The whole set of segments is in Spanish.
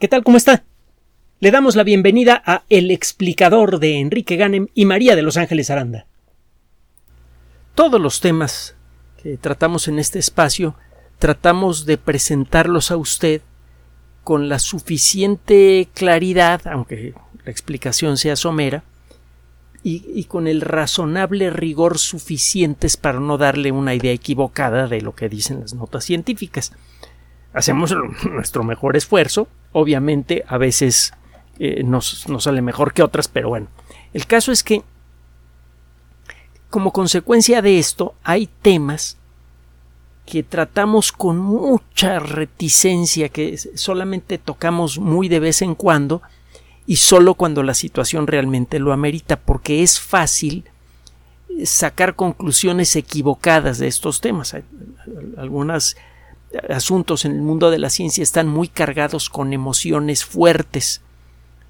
¿Qué tal? ¿Cómo está? Le damos la bienvenida a El explicador de Enrique Ganem y María de Los Ángeles Aranda. Todos los temas que tratamos en este espacio tratamos de presentarlos a usted con la suficiente claridad, aunque la explicación sea somera, y, y, con el razonable rigor suficientes para no darle una idea equivocada de lo que dicen las notas científicas. Hacemos nuestro mejor esfuerzo, obviamente a veces eh, nos, nos sale mejor que otras, pero bueno, el caso es que como consecuencia de esto hay temas que tratamos con mucha reticencia, que solamente tocamos muy de vez en cuando y solo cuando la situación realmente lo amerita, porque es fácil sacar conclusiones equivocadas de estos temas. Algunos asuntos en el mundo de la ciencia están muy cargados con emociones fuertes.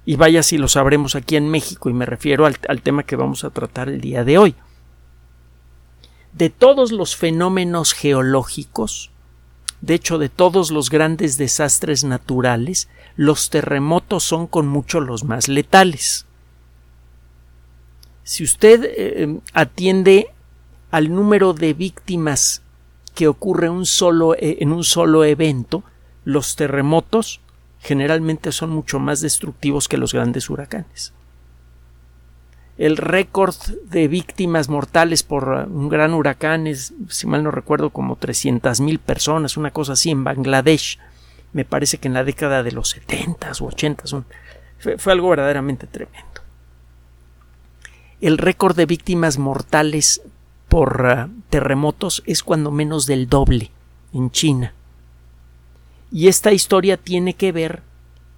Y vaya si lo sabremos aquí en México, y me refiero al, al tema que vamos a tratar el día de hoy de todos los fenómenos geológicos, de hecho de todos los grandes desastres naturales, los terremotos son con mucho los más letales. Si usted eh, atiende al número de víctimas que ocurre eh, en un solo evento, los terremotos generalmente son mucho más destructivos que los grandes huracanes el récord de víctimas mortales por uh, un gran huracán es, si mal no recuerdo, como 300 mil personas, una cosa así en Bangladesh. Me parece que en la década de los 70 o 80 fue, fue algo verdaderamente tremendo. El récord de víctimas mortales por uh, terremotos es cuando menos del doble en China. Y esta historia tiene que ver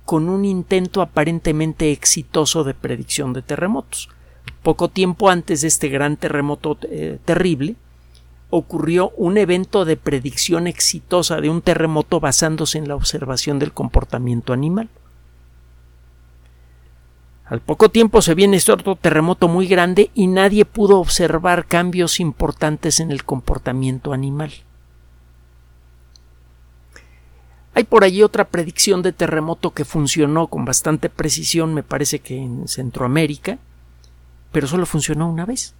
con un intento aparentemente exitoso de predicción de terremotos. Poco tiempo antes de este gran terremoto eh, terrible, ocurrió un evento de predicción exitosa de un terremoto basándose en la observación del comportamiento animal. Al poco tiempo se viene este otro terremoto muy grande y nadie pudo observar cambios importantes en el comportamiento animal. Hay por allí otra predicción de terremoto que funcionó con bastante precisión, me parece que en Centroamérica, pero solo funcionó una vez.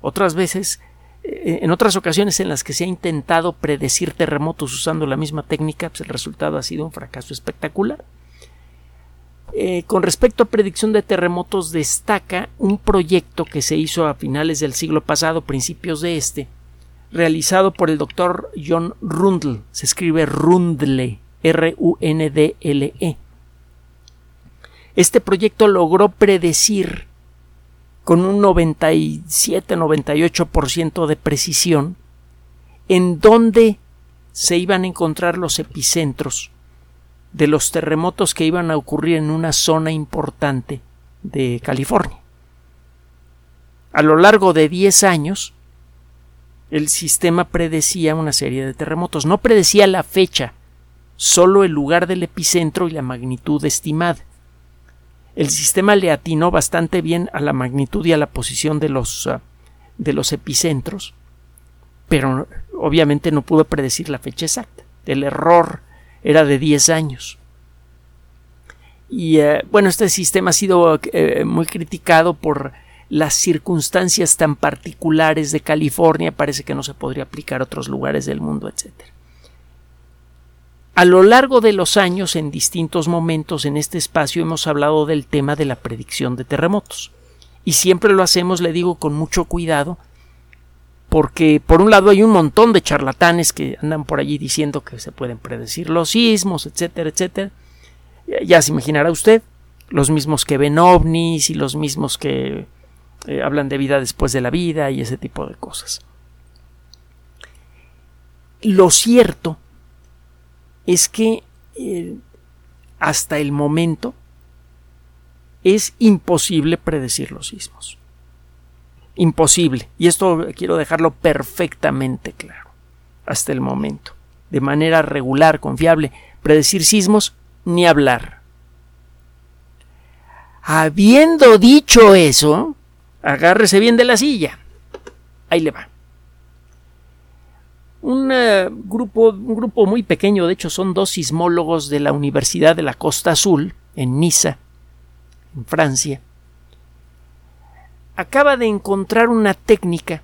Otras veces, eh, en otras ocasiones en las que se ha intentado predecir terremotos usando la misma técnica, pues el resultado ha sido un fracaso espectacular. Eh, con respecto a predicción de terremotos, destaca un proyecto que se hizo a finales del siglo pasado, principios de este, realizado por el doctor John Rundle. Se escribe Rundle, R-U-N-D-L-E. Este proyecto logró predecir con un 97-98% de precisión en dónde se iban a encontrar los epicentros de los terremotos que iban a ocurrir en una zona importante de California. A lo largo de 10 años, el sistema predecía una serie de terremotos. No predecía la fecha, solo el lugar del epicentro y la magnitud estimada el sistema le atinó bastante bien a la magnitud y a la posición de los, ah, de los epicentros, pero obviamente no pudo predecir la fecha exacta. El error era de 10 años. Y eh, bueno, este sistema ha sido eh, muy criticado por las circunstancias tan particulares de California. Parece que no se podría aplicar a otros lugares del mundo, etcétera. A lo largo de los años, en distintos momentos en este espacio, hemos hablado del tema de la predicción de terremotos. Y siempre lo hacemos, le digo, con mucho cuidado, porque por un lado hay un montón de charlatanes que andan por allí diciendo que se pueden predecir los sismos, etcétera, etcétera. Ya se imaginará usted, los mismos que ven ovnis y los mismos que eh, hablan de vida después de la vida y ese tipo de cosas. Lo cierto es que eh, hasta el momento es imposible predecir los sismos. Imposible. Y esto quiero dejarlo perfectamente claro. Hasta el momento. De manera regular, confiable. Predecir sismos, ni hablar. Habiendo dicho eso, agárrese bien de la silla. Ahí le va. un, eh, grupo, un grupo muy pequeño, de hecho son dos sismólogos de la Universidad de la Costa Azul, en Niza, en Francia, acaba de encontrar una técnica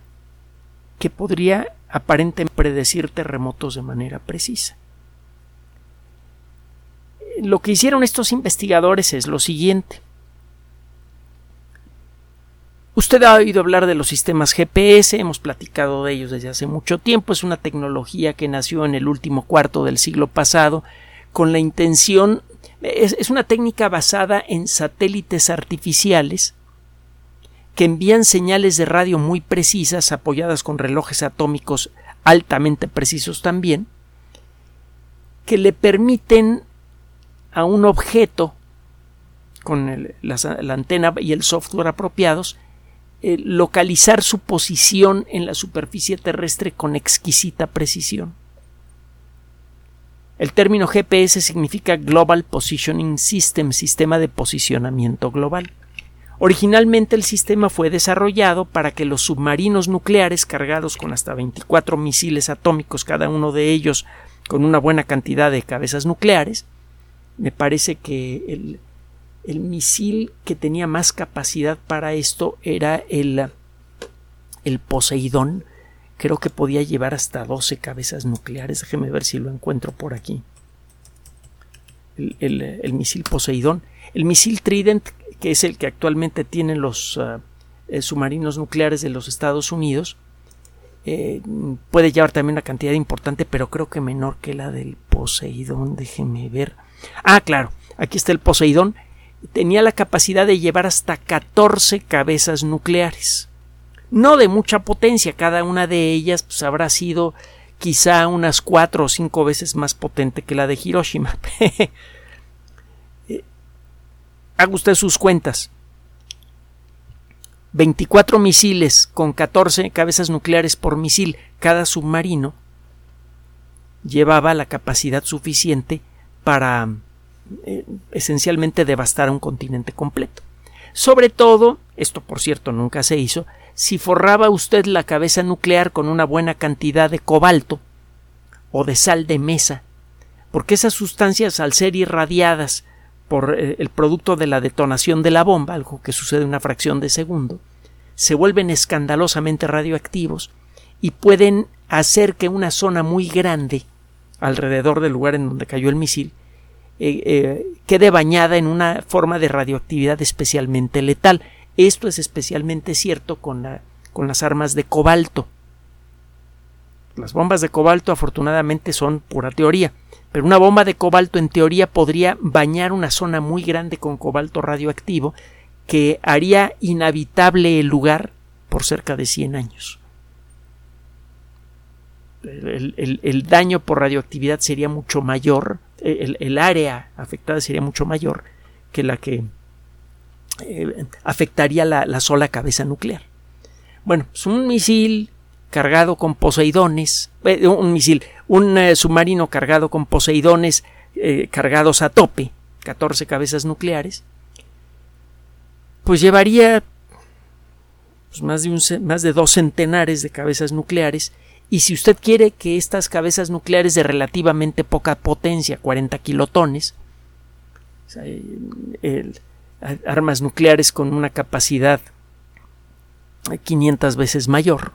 que podría aparentemente predecir terremotos de manera precisa. Lo que hicieron estos investigadores es lo siguiente. Usted ha oído hablar de los sistemas GPS, hemos platicado de ellos desde hace mucho tiempo, es una tecnología que nació en el último cuarto del siglo pasado con la intención, es, una técnica basada en satélites artificiales que envían señales de radio muy precisas apoyadas con relojes atómicos altamente precisos también, que le permiten a un objeto con la antena y el software apropiados eh, localizar su posición en la superficie terrestre con exquisita precisión. El término GPS significa Global Positioning System, sistema de posicionamiento global. Originalmente el sistema fue desarrollado para que los submarinos nucleares cargados con hasta 24 misiles atómicos, cada uno de ellos con una buena cantidad de cabezas nucleares, me parece que el, misil que tenía más capacidad para esto era el, el Poseidón. Creo que podía llevar hasta 12 cabezas nucleares. Déjeme ver si lo encuentro por aquí. El, misil Poseidón. El misil Trident, que es el que actualmente tienen los ah, eh, submarinos nucleares de los Estados Unidos, eh, puede llevar también una cantidad importante, pero creo que menor que la del Poseidón. Déjeme ver. Ah, claro. Aquí está el Poseidón tenía la capacidad de llevar hasta 14 cabezas nucleares. No de mucha potencia, cada una de ellas pues, habrá sido quizá unas cuatro o cinco veces más potente que la de Hiroshima. Haga usted sus cuentas. 24 misiles con 14 cabezas nucleares por misil cada submarino llevaba la capacidad suficiente para eh, esencialmente devastar un continente completo. Sobre todo, esto por cierto nunca se hizo, si forraba usted la cabeza nuclear con una buena cantidad de cobalto o de sal de mesa, porque esas sustancias al ser irradiadas por eh, el producto de la detonación de la bomba, algo que sucede en una fracción de segundo, se vuelven escandalosamente radioactivos y pueden hacer que una zona muy grande alrededor del lugar en donde cayó el misil eh, eh, quede bañada en una forma de radioactividad especialmente letal. Esto es especialmente cierto con, con las armas de cobalto. Las bombas de cobalto afortunadamente son pura teoría, pero una bomba de cobalto en teoría podría bañar una zona muy grande con cobalto radioactivo que haría inhabitable el lugar por cerca de 100 años. el, daño por radioactividad sería mucho mayor el, área afectada sería mucho mayor que la que eh, afectaría la, sola cabeza nuclear. Bueno, es pues un misil cargado con poseidones, eh, un misil, un eh, submarino cargado con poseidones cargados a tope, 14 cabezas nucleares, pues llevaría pues, más, de más de dos centenares de cabezas nucleares. Y si usted quiere que estas cabezas nucleares de relativamente poca potencia, 40 kilotones, armas nucleares con una capacidad 500 veces mayor,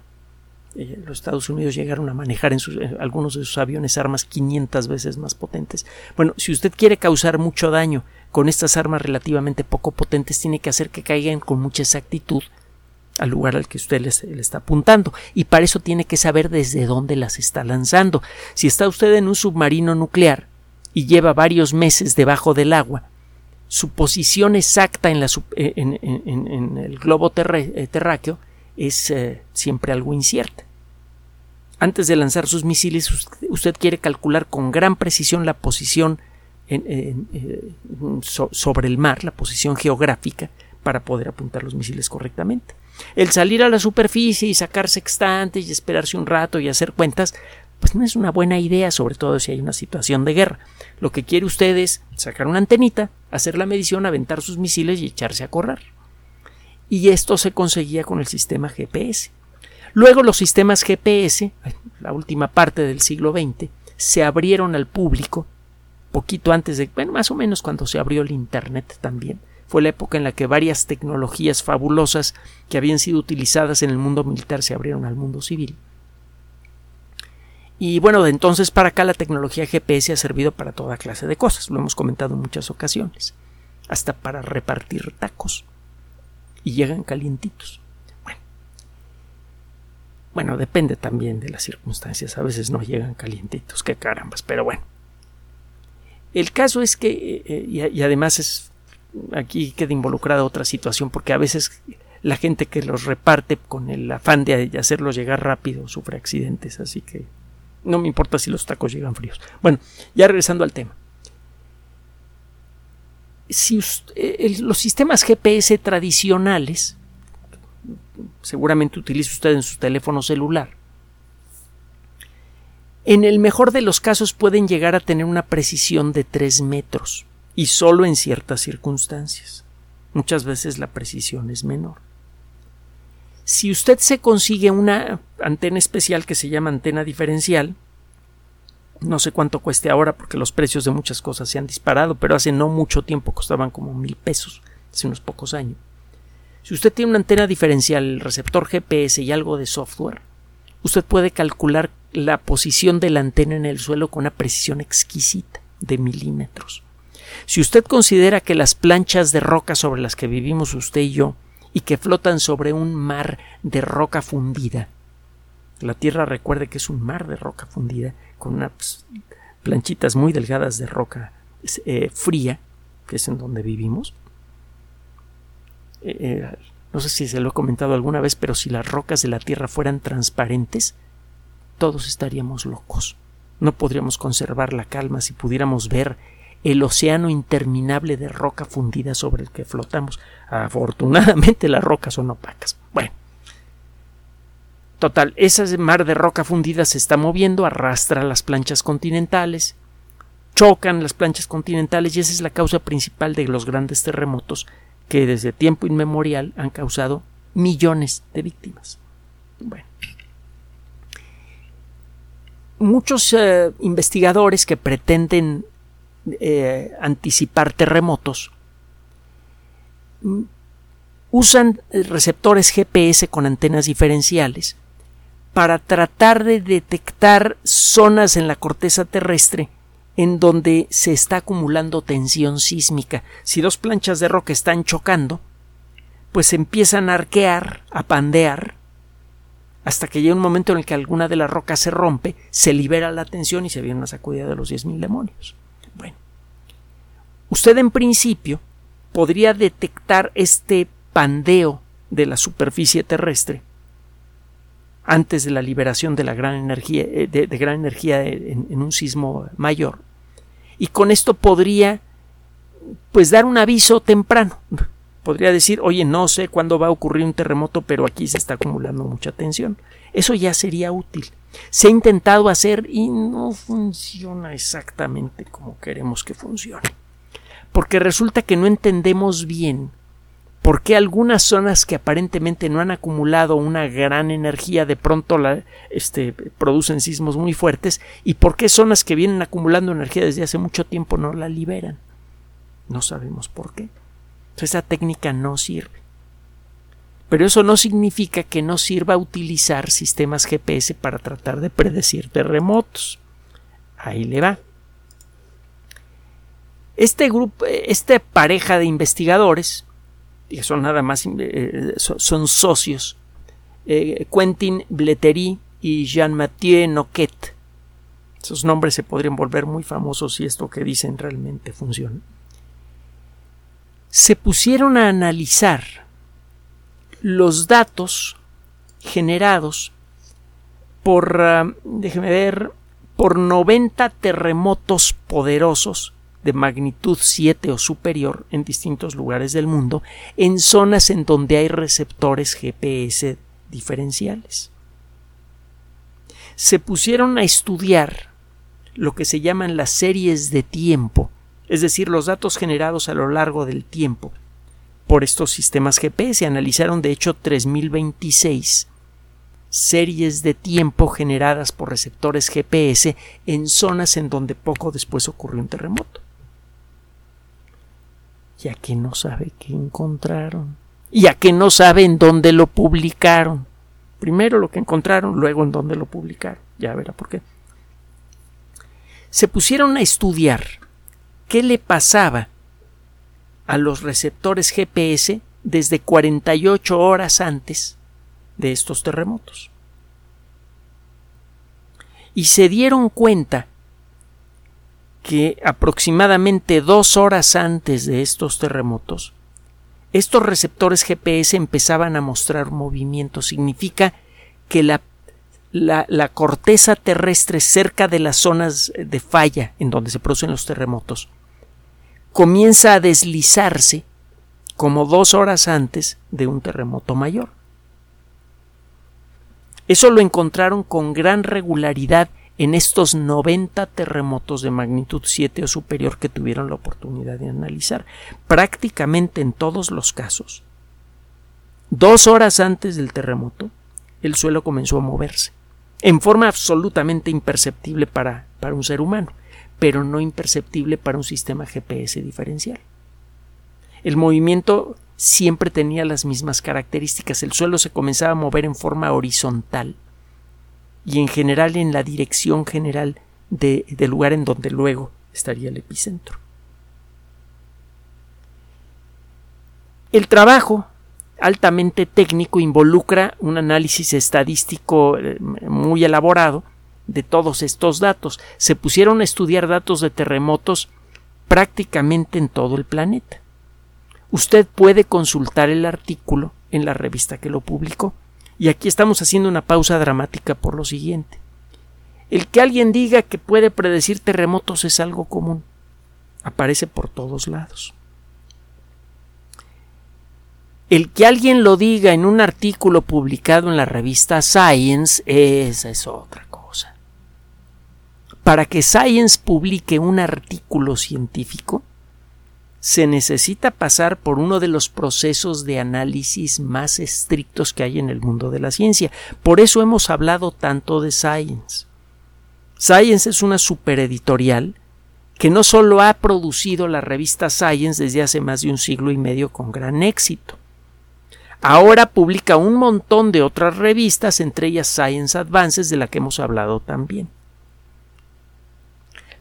eh, los Estados Unidos llegaron a manejar en, algunos de sus aviones armas 500 veces más potentes. Bueno, si usted quiere causar mucho daño con estas armas relativamente poco potentes, tiene que hacer que caigan con mucha exactitud al lugar al que usted le, está apuntando y para eso tiene que saber desde dónde las está lanzando. Si está usted en un submarino nuclear y lleva varios meses debajo del agua, su posición exacta en, la, eh, en, el globo eh, terráqueo es siempre algo incierta. Antes de lanzar sus misiles, usted quiere calcular con gran precisión la posición sobre el mar, la posición geográfica, para poder apuntar los misiles correctamente. El salir a la superficie y sacar sextantes y esperarse un rato y hacer cuentas, pues no es una buena idea, sobre todo si hay una situación de guerra. Lo que quiere usted es sacar una antenita, hacer la medición, aventar sus misiles y echarse a correr. Y esto se conseguía con el sistema GPS. Luego los sistemas GPS, la última parte del siglo XX, se abrieron al público poquito antes de, bueno, más o menos cuando se abrió el Internet también. Fue la época en la que varias tecnologías fabulosas que habían sido utilizadas en el mundo militar se abrieron al mundo civil. Y bueno, de entonces para acá la tecnología GPS ha servido para toda clase de cosas, lo hemos comentado en muchas ocasiones, hasta para repartir tacos. Y llegan calientitos. Bueno, depende también de las circunstancias, a veces no llegan calientitos, qué carambas, pero bueno. El caso es que, eh, eh, y, además es, aquí queda involucrada otra situación, porque a veces la gente que los reparte con el afán de hacerlos llegar rápido sufre accidentes, así que no me importa si los tacos llegan fríos. Bueno, ya regresando al tema. Si eh, los sistemas GPS tradicionales, seguramente utiliza usted en su teléfono celular, en el mejor de los casos pueden llegar a tener una precisión de 3 metros y solo en ciertas circunstancias. Muchas veces la precisión es menor. Si usted se consigue una antena especial que se llama antena diferencial, no sé cuánto cueste ahora porque los precios de muchas cosas se han disparado, pero hace no mucho tiempo costaban como mil pesos, hace unos pocos años. Si usted tiene una antena diferencial, receptor GPS y algo de software, usted puede calcular la posición de la antena en el suelo con una precisión exquisita de milímetros. Si usted considera que las planchas de roca sobre las que vivimos usted y yo y que flotan sobre un mar de roca fundida. La Tierra recuerde que es un mar de roca fundida con unas planchitas muy delgadas de roca eh, fría, que es en donde vivimos. Eh, eh, no sé si se lo he comentado alguna vez, pero si las rocas de la Tierra fueran transparentes, todos estaríamos locos. No podríamos conservar la calma si pudiéramos ver el océano interminable de roca fundida sobre el que flotamos. Afortunadamente las rocas son opacas. Bueno. Total, ese mar de roca fundida se está moviendo, arrastra las planchas continentales, chocan las planchas continentales y esa es la causa principal de los grandes terremotos que desde tiempo inmemorial han causado millones de víctimas. Muchos eh, investigadores que pretenden eh, anticipar terremotos, mm, usan receptores GPS con antenas diferenciales para tratar de detectar zonas en la corteza terrestre en donde se está acumulando tensión sísmica. Si dos planchas de roca están chocando, pues empiezan a arquear, a pandear, hasta que llega un momento en el que alguna de las rocas se rompe, se libera la tensión y se viene una sacudida de los diez mil demonios. Bueno, usted en principio podría detectar este pandeo de la superficie terrestre antes de la liberación de la gran energía, eh, de, gran energía en, en, un sismo mayor. Y con esto podría, pues, dar un aviso temprano. Podría decir, oye, no sé cuándo va a ocurrir un terremoto, pero aquí se está acumulando mucha tensión. Eso ya sería útil. Se ha intentado hacer y no funciona exactamente como queremos que funcione. Porque resulta que no entendemos bien por qué algunas zonas que aparentemente no han acumulado una gran energía de pronto este, producen sismos muy fuertes y por qué zonas que vienen acumulando energía desde hace mucho tiempo no la liberan. No sabemos por qué. Esa técnica no sirve. Pero eso no significa que no sirva utilizar sistemas GPS para tratar de predecir terremotos. Ahí le va. Este grupo, esta pareja de investigadores, son nada más, eh, son socios, eh, Quentin Blettery y Jean-Mathieu Noquet. Esos nombres se podrían volver muy famosos si esto que dicen realmente funciona. Se pusieron a analizar los datos generados por, ah, déjeme ver, por 90 terremotos poderosos de magnitud 7 o superior en distintos lugares del mundo, en zonas en donde hay receptores GPS diferenciales. Se pusieron a estudiar lo que se llaman las series de tiempo, es decir, los datos generados a lo largo del tiempo por estos sistemas GPS. Analizaron de hecho 3026 series de tiempo generadas por receptores GPS en zonas en donde poco después ocurrió un terremoto. Ya que no sabe qué encontraron. Ya que no sabe en dónde lo publicaron. Primero lo que encontraron, luego en dónde lo publicaron. Ya verá por qué. Se pusieron a estudiar qué le pasaba a los receptores GPS desde 48 horas antes de estos terremotos. Y se dieron cuenta que aproximadamente dos horas antes de estos terremotos, estos receptores GPS empezaban a mostrar movimiento. Significa que la, la, la, corteza terrestre cerca de las zonas de falla en donde se producen los terremotos comienza a deslizarse como dos horas antes de un terremoto mayor. Eso lo encontraron con gran regularidad en estos 90 terremotos de magnitud 7 o superior que tuvieron la oportunidad de analizar. Prácticamente en todos los casos, dos horas antes del terremoto, el suelo comenzó a moverse, en forma absolutamente imperceptible para, para un ser humano, pero no imperceptible para un sistema GPS diferencial. El movimiento siempre tenía las mismas características. El suelo se comenzaba a mover en forma horizontal y en general en la dirección general de, del lugar en donde luego estaría el epicentro. El trabajo altamente técnico involucra un análisis estadístico eh, muy elaborado de todos estos datos. Se pusieron a estudiar datos de terremotos prácticamente en todo el planeta. Usted puede consultar el artículo en la revista que lo publicó. Y aquí estamos haciendo una pausa dramática por lo siguiente. El que alguien diga que puede predecir terremotos es algo común. Aparece por todos lados. El que alguien lo diga en un artículo publicado en la revista Science, esa es otra cosa. Para que Science publique un artículo científico, se necesita pasar por uno de los procesos de análisis más estrictos que hay en el mundo de la ciencia. Por eso hemos hablado tanto de Science. Science es una supereditorial que no solo ha producido la revista Science desde hace más de un siglo y medio con gran éxito. Ahora publica un montón de otras revistas, entre ellas Science Advances, de la que hemos hablado también.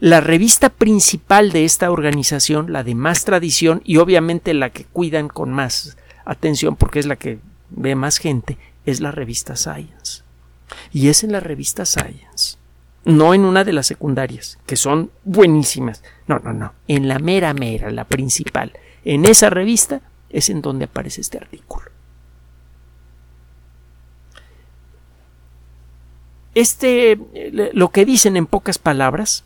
La revista principal de esta organización, la de más tradición y obviamente la que cuidan con más atención porque es la que ve más gente, es la revista Science. Y es en la revista Science, no en una de las secundarias, que son buenísimas. No, no, no, en la mera mera, la principal. En esa revista es en donde aparece este artículo. Este, lo que dicen en pocas palabras,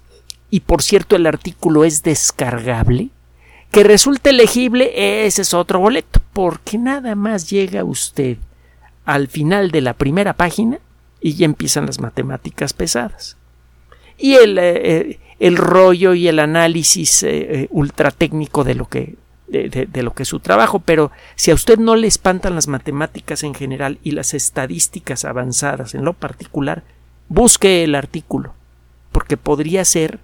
y por cierto el artículo es descargable, que resulte legible, ese es otro boleto, porque nada más llega usted al final de la primera página y ya empiezan las matemáticas pesadas. Y el, eh, eh, rollo y el análisis eh, ultra técnico de lo que de, lo que es su trabajo, pero si a usted no le espantan las matemáticas en general y las estadísticas avanzadas en lo particular, busque el artículo, porque podría ser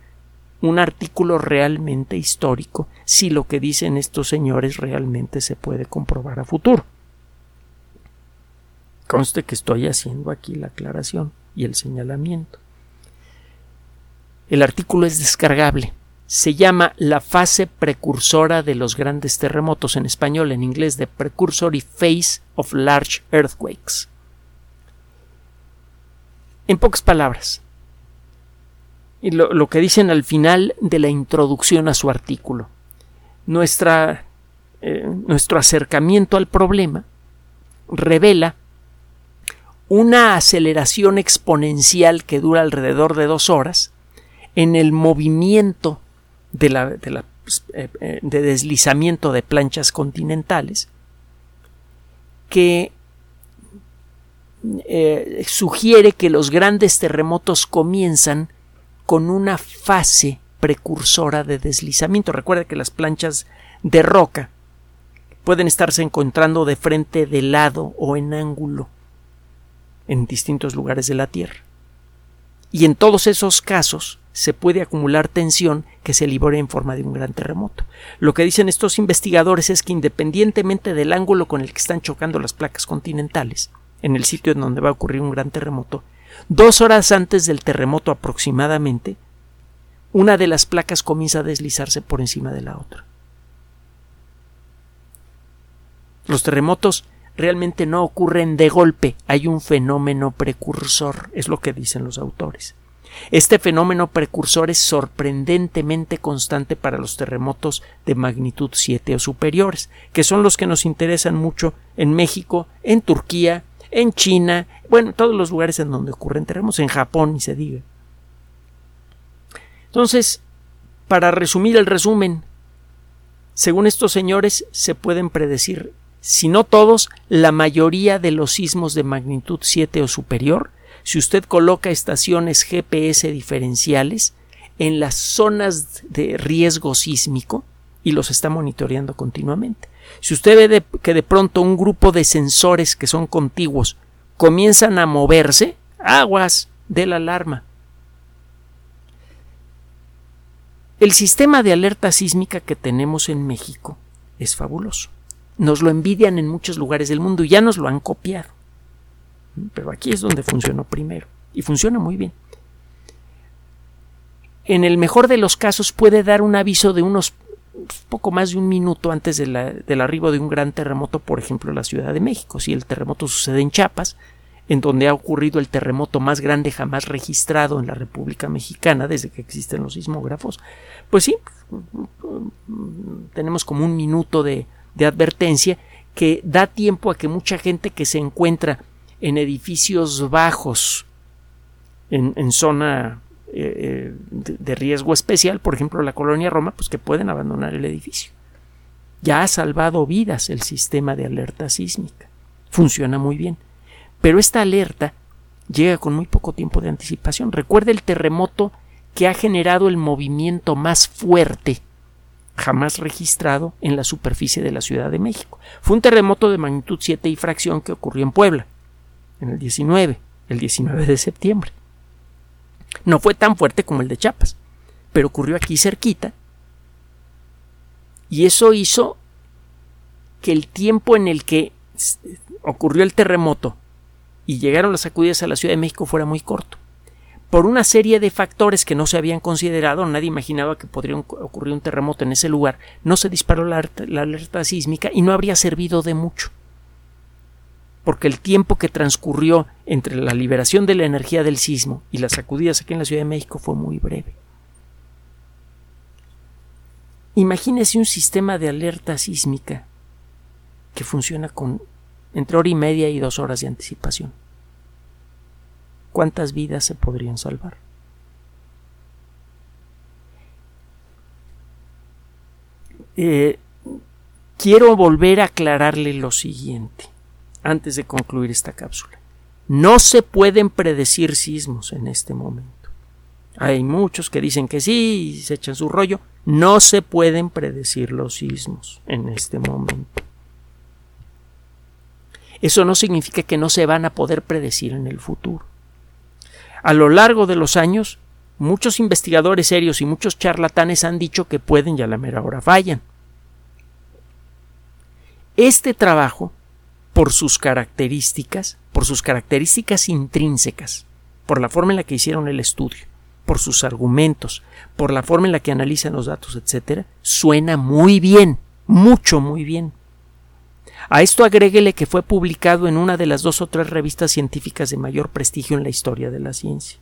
un artículo realmente histórico si lo que dicen estos señores realmente se puede comprobar a futuro. Conste que estoy haciendo aquí la aclaración y el señalamiento. El artículo es descargable. Se llama La fase precursora de los grandes terremotos en español, en inglés de Precursory Phase of Large Earthquakes. En pocas palabras, lo, que dicen al final de la introducción a su artículo. Nuestra, eh, nuestro acercamiento al problema revela una aceleración exponencial que dura alrededor de dos horas en el movimiento de, la, de, la, eh, eh, de deslizamiento de planchas continentales que sugiere que los grandes terremotos comienzan con una fase precursora de deslizamiento. Recuerda que las planchas de roca pueden estarse encontrando de frente, de lado o en ángulo. en distintos lugares de la Tierra. Y en todos esos casos se puede acumular tensión que se libera en forma de un gran terremoto. Lo que dicen estos investigadores es que independientemente del ángulo con el que están chocando las placas continentales, en el sitio en donde va a ocurrir un gran terremoto, dos horas antes del terremoto aproximadamente, una de las placas comienza a deslizarse por encima de la otra. Los terremotos realmente no ocurren de golpe, hay un fenómeno precursor, es lo que dicen los autores. Este fenómeno precursor es sorprendentemente constante para los terremotos de magnitud 7 o superiores, que son los que nos interesan mucho en México, en Turquía, en China, bueno, en todos los lugares en donde ocurren terremotos, en Japón, ni se diga. Entonces, para resumir el resumen, según estos señores, se pueden predecir si no todos, la mayoría de los sismos de magnitud 7 o superior, si usted coloca estaciones GPS diferenciales en las zonas de riesgo sísmico y los está monitoreando continuamente. Si usted ve que de pronto un grupo de sensores que son contiguos comienzan a moverse, aguas de la alarma. El sistema de alerta sísmica que tenemos en México es fabuloso. Nos lo envidian en muchos lugares del mundo y ya nos lo han copiado. Pero aquí es donde funcionó primero. Y funciona muy bien. En el mejor de los casos puede dar un aviso de unos poco más de un minuto antes del arribo de un gran terremoto, por ejemplo, en la Ciudad de México. Si el terremoto sucede en Chiapas, en donde ha ocurrido el terremoto más grande jamás registrado en la República Mexicana desde que existen los sismógrafos, pues sí, tenemos como un minuto de, de advertencia que da tiempo a que mucha gente que se encuentra en edificios bajos, en, zona eh, eh, de, riesgo especial, por ejemplo la colonia Roma, pues que pueden abandonar el edificio. Ya ha salvado vidas el sistema de alerta sísmica. Funciona muy bien. Pero esta alerta llega con muy poco tiempo de anticipación. Recuerde el terremoto que ha generado el movimiento más fuerte jamás registrado en la superficie de la Ciudad de México. Fue un terremoto de magnitud 7 y fracción que ocurrió en Puebla, en el 19, el 19 de septiembre. No fue tan fuerte como el de Chiapas, pero ocurrió aquí cerquita y eso hizo que el tiempo en el que ocurrió el terremoto y llegaron las sacudidas a la Ciudad de México fuera muy corto por una serie de factores que no se habían considerado, nadie imaginaba que podría ocurrir un terremoto en ese lugar, no se disparó la, alerta sísmica y no habría servido de mucho. Porque el tiempo que transcurrió entre la liberación de la energía del sismo y las sacudidas aquí en la Ciudad de México fue muy breve. Imagínese un sistema de alerta sísmica que funciona con entre hora y media y dos horas de anticipación cuántas vidas se podrían salvar. Eh, quiero volver a aclararle lo siguiente antes de concluir esta cápsula. No se pueden predecir sismos en este momento. Hay muchos que dicen que sí y se echan su rollo. No se pueden predecir los sismos en este momento. Eso no significa que no se van a poder predecir en el futuro. A lo largo de los años, muchos investigadores serios y muchos charlatanes han dicho que pueden y a la mera hora fallan. Este trabajo, por sus características, por sus características intrínsecas, por la forma en la que hicieron el estudio, por sus argumentos, por la forma en la que analizan los datos, etc., suena muy bien, mucho muy bien. A esto agréguele que fue publicado en una de las dos o tres revistas científicas de mayor prestigio en la historia de la ciencia.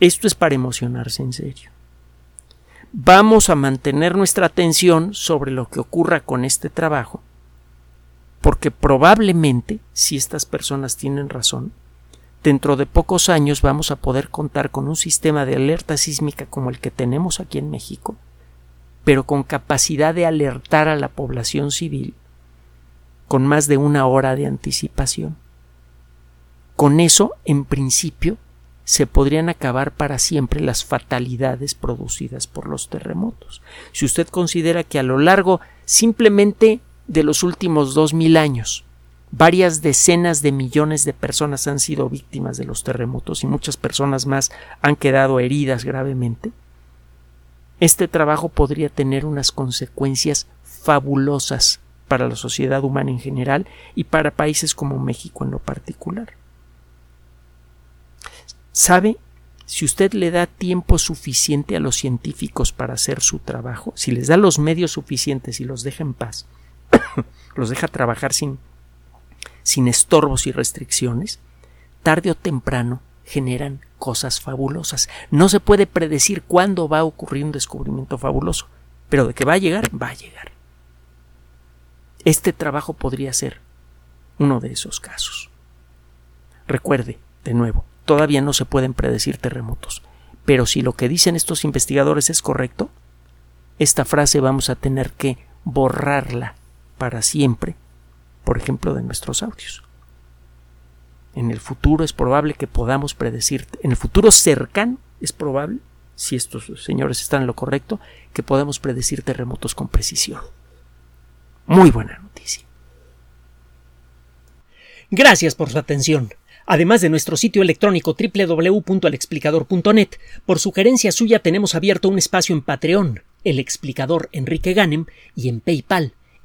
Esto es para emocionarse en serio. Vamos a mantener nuestra atención sobre lo que ocurra con este trabajo, porque probablemente, si estas personas tienen razón, dentro de pocos años vamos a poder contar con un sistema de alerta sísmica como el que tenemos aquí en México, pero con capacidad de alertar a la población civil con más de una hora de anticipación. Con eso, en principio, se podrían acabar para siempre las fatalidades producidas por los terremotos. Si usted considera que a lo largo simplemente de los últimos dos mil años Varias decenas de millones de personas han sido víctimas de los terremotos y muchas personas más han quedado heridas gravemente. Este trabajo podría tener unas consecuencias fabulosas para la sociedad humana en general y para países como México en lo particular. ¿Sabe? Si usted le da tiempo suficiente a los científicos para hacer su trabajo, si les da los medios suficientes y los deja en paz, los deja trabajar sin sin estorbos y restricciones, tarde o temprano generan cosas fabulosas. No se puede predecir cuándo va a ocurrir un descubrimiento fabuloso, pero de que va a llegar, va a llegar. Este trabajo podría ser uno de esos casos. Recuerde, de nuevo, todavía no se pueden predecir terremotos, pero si lo que dicen estos investigadores es correcto, esta frase vamos a tener que borrarla para siempre por ejemplo, de nuestros audios. En el futuro es probable que podamos predecir, en el futuro cercano es probable, si estos señores están en lo correcto, que podamos predecir terremotos con precisión. Muy buena noticia. Gracias por su atención. Además de nuestro sitio electrónico www.alexplicador.net, por sugerencia suya tenemos abierto un espacio en Patreon, el explicador Enrique Ganem, y en PayPal,